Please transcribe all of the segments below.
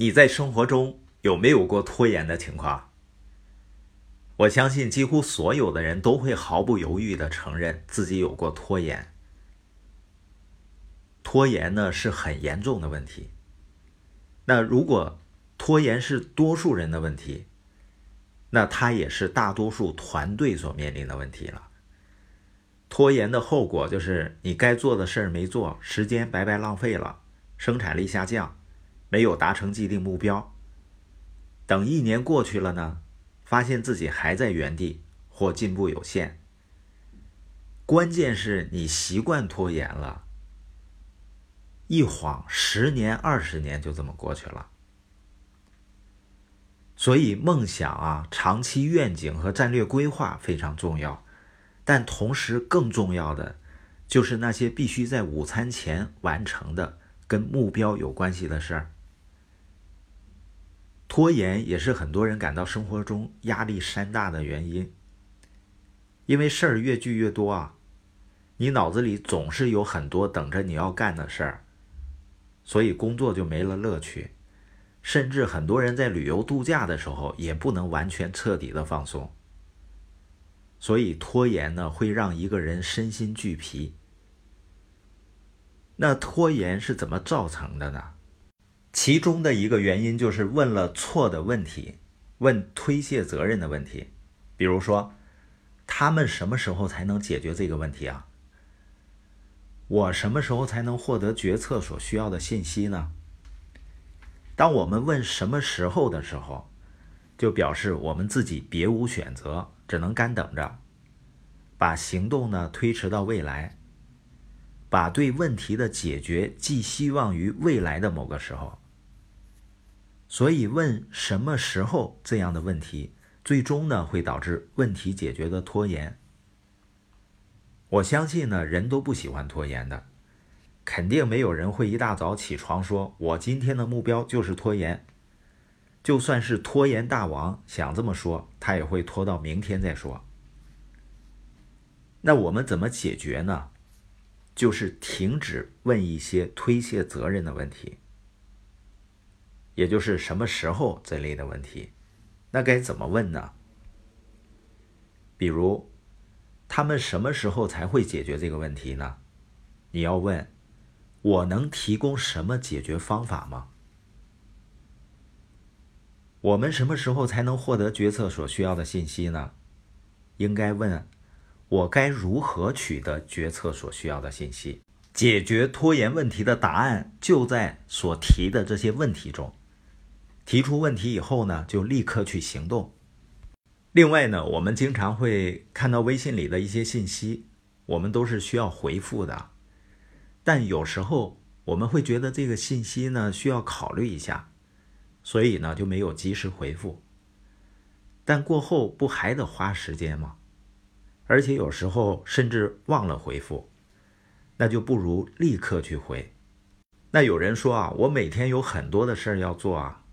你在生活中有没有过拖延的情况？我相信几乎所有的人都会毫不犹豫的承认自己有过拖延。拖延呢是很严重的问题。那如果拖延是多数人的问题，那它也是大多数团队所面临的问题了。拖延的后果就是你该做的事儿没做，时间白白浪费了，生产力下降，没有达成既定目标。等一年过去了呢，发现自己还在原地或进步有限。关键是你习惯拖延了，一晃十年、二十年就这么过去了。所以，梦想啊，长期愿景和战略规划非常重要。但同时，更重要的就是那些必须在午餐前完成的跟目标有关系的事儿。拖延也是很多人感到生活中压力山大的原因，因为事儿越聚越多啊，你脑子里总是有很多等着你要干的事儿，所以工作就没了乐趣，甚至很多人在旅游度假的时候也不能完全彻底的放松。所以拖延呢，会让一个人身心俱疲。那拖延是怎么造成的呢？其中的一个原因就是问了错的问题，问推卸责任的问题。比如说，他们什么时候才能解决这个问题啊？我什么时候才能获得决策所需要的信息呢？当我们问什么时候的时候，就表示我们自己别无选择。只能干等着，把行动呢推迟到未来，把对问题的解决寄希望于未来的某个时候。所以问什么时候这样的问题，最终呢会导致问题解决的拖延。我相信呢，人都不喜欢拖延的，肯定没有人会一大早起床说：“我今天的目标就是拖延。”就算是拖延大王想这么说，他也会拖到明天再说。那我们怎么解决呢？就是停止问一些推卸责任的问题，也就是什么时候这类的问题。那该怎么问呢？比如，他们什么时候才会解决这个问题呢？你要问，我能提供什么解决方法吗？我们什么时候才能获得决策所需要的信息呢？应该问：我该如何取得决策所需要的信息？解决拖延问题的答案就在所提的这些问题中。提出问题以后呢，就立刻去行动。另外呢，我们经常会看到微信里的一些信息，我们都是需要回复的，但有时候我们会觉得这个信息呢需要考虑一下。所以呢，就没有及时回复。但过后不还得花时间吗？而且有时候甚至忘了回复，那就不如立刻去回。那有人说啊，我每天有很多的事儿要做啊，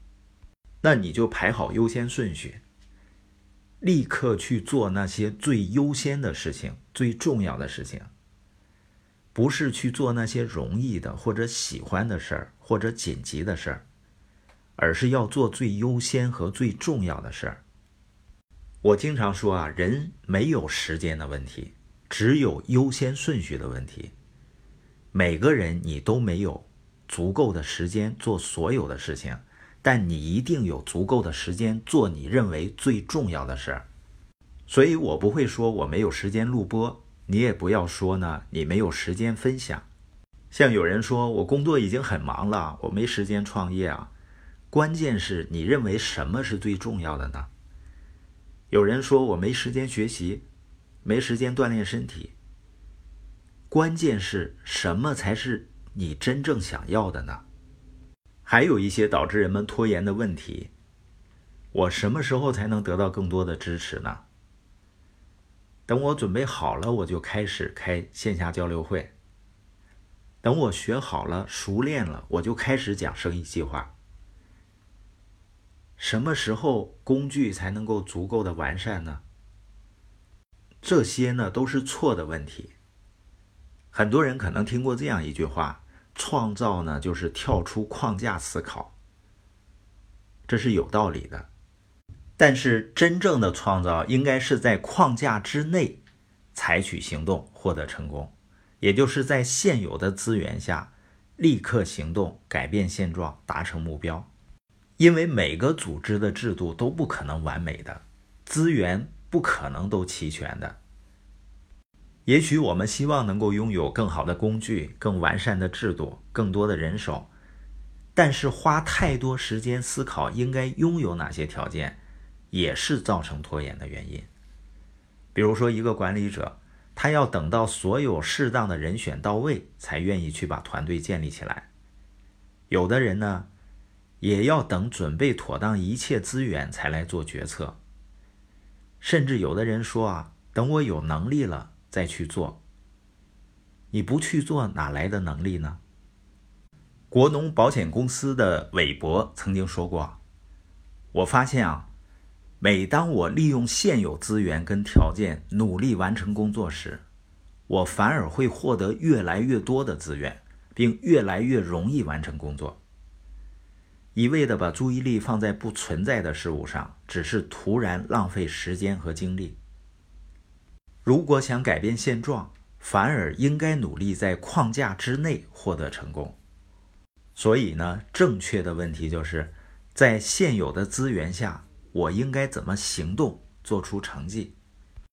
那你就排好优先顺序，立刻去做那些最优先的事情、最重要的事情，不是去做那些容易的或者喜欢的事儿或者紧急的事儿。而是要做最优先和最重要的事儿。我经常说啊，人没有时间的问题，只有优先顺序的问题。每个人你都没有足够的时间做所有的事情，但你一定有足够的时间做你认为最重要的事儿。所以我不会说我没有时间录播，你也不要说呢，你没有时间分享。像有人说我工作已经很忙了，我没时间创业啊。关键是你认为什么是最重要的呢？有人说我没时间学习，没时间锻炼身体。关键是什么才是你真正想要的呢？还有一些导致人们拖延的问题：我什么时候才能得到更多的支持呢？等我准备好了，我就开始开线下交流会。等我学好了、熟练了，我就开始讲生意计划。什么时候工具才能够足够的完善呢？这些呢都是错的问题。很多人可能听过这样一句话：“创造呢就是跳出框架思考。”这是有道理的。但是真正的创造应该是在框架之内采取行动，获得成功，也就是在现有的资源下立刻行动，改变现状，达成目标。因为每个组织的制度都不可能完美的，资源不可能都齐全的。也许我们希望能够拥有更好的工具、更完善的制度、更多的人手，但是花太多时间思考应该拥有哪些条件，也是造成拖延的原因。比如说，一个管理者，他要等到所有适当的人选到位，才愿意去把团队建立起来。有的人呢？也要等准备妥当一切资源才来做决策，甚至有的人说啊，等我有能力了再去做。你不去做，哪来的能力呢？国农保险公司的韦伯曾经说过：“我发现啊，每当我利用现有资源跟条件努力完成工作时，我反而会获得越来越多的资源，并越来越容易完成工作。”一味的把注意力放在不存在的事物上，只是徒然浪费时间和精力。如果想改变现状，反而应该努力在框架之内获得成功。所以呢，正确的问题就是在现有的资源下，我应该怎么行动，做出成绩。